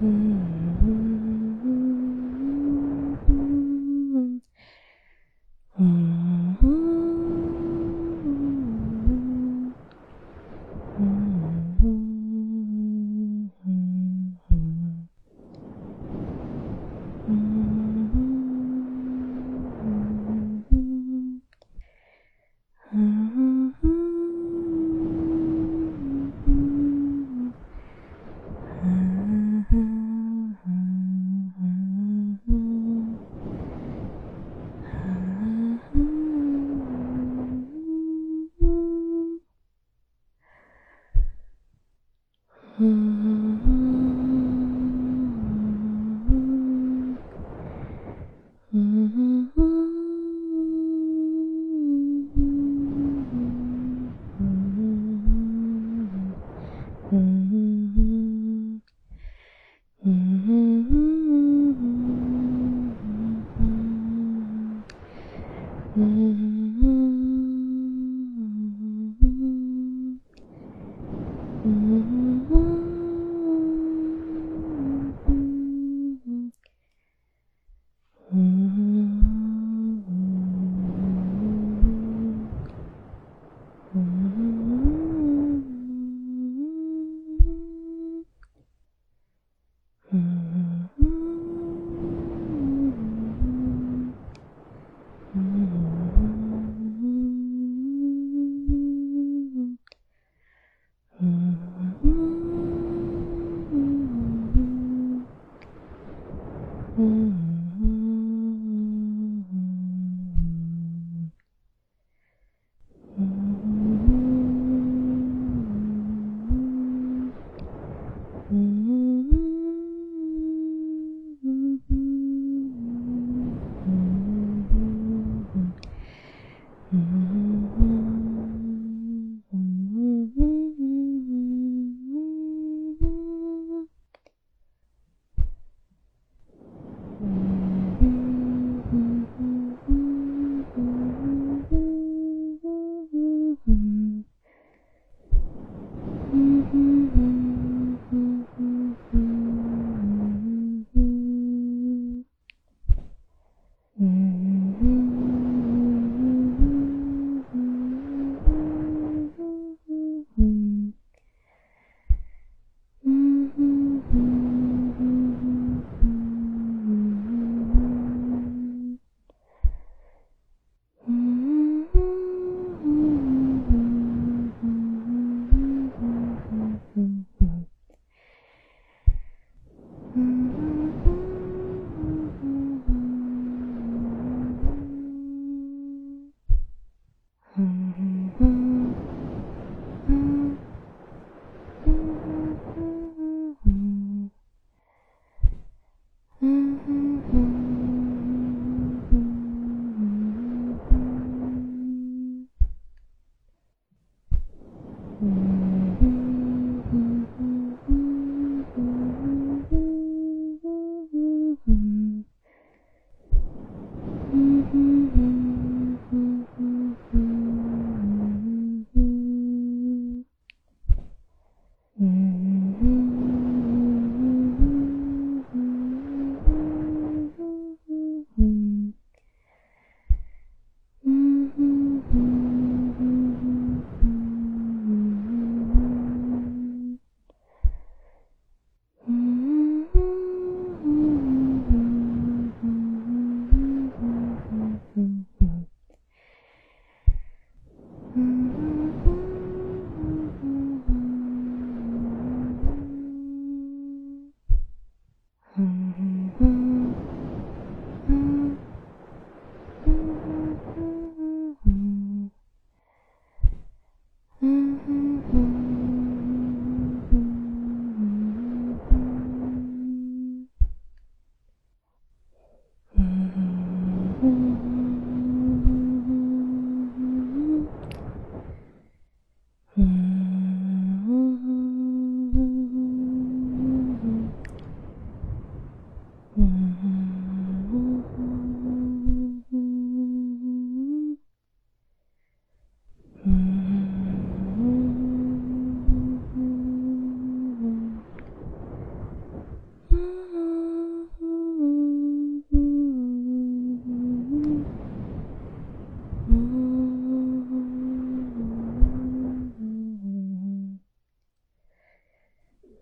嗯。Mm-hmm.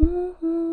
Mm-hmm.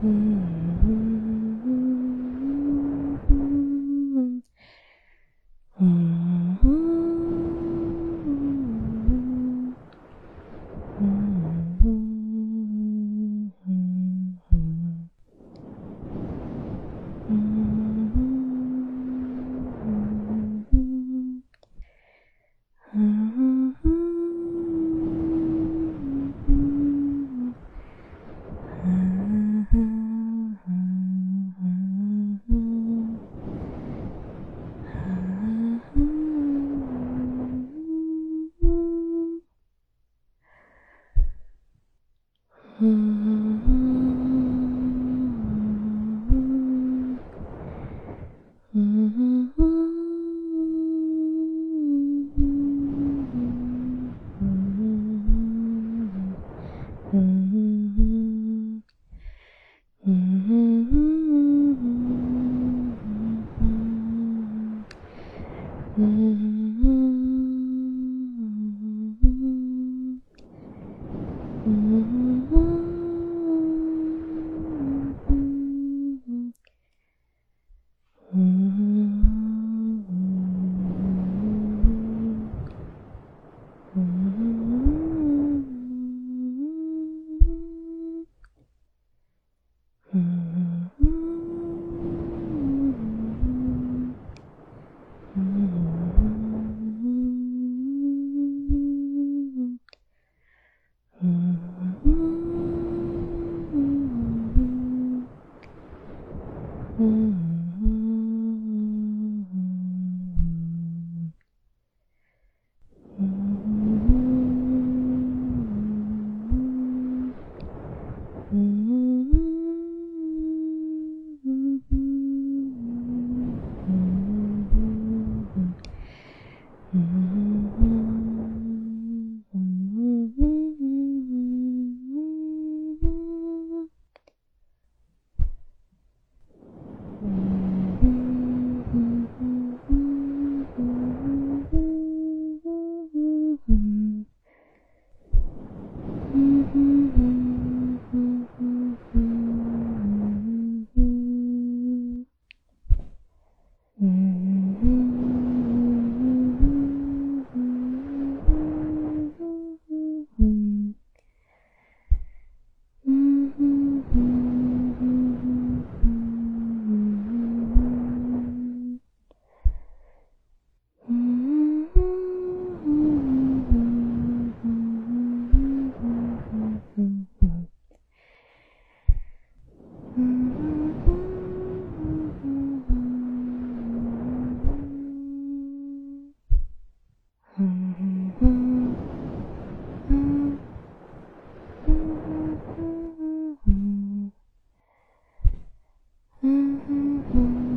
嗯。Hmm. Mm-hmm.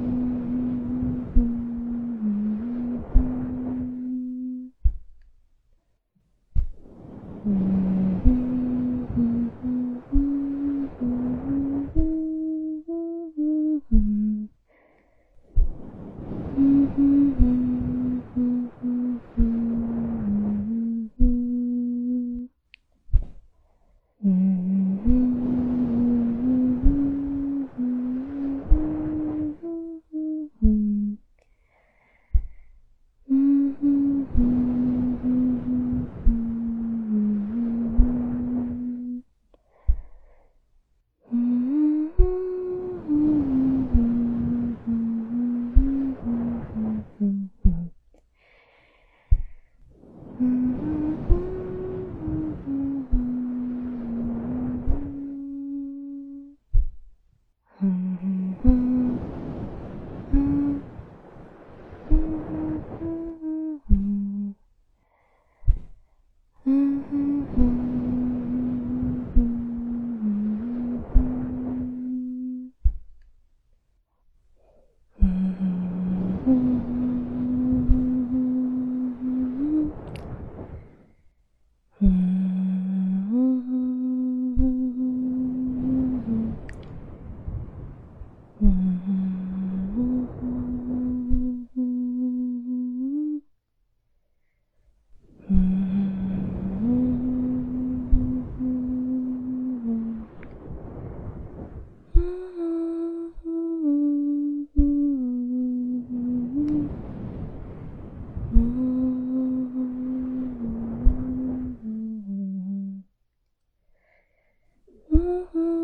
Mm-hmm.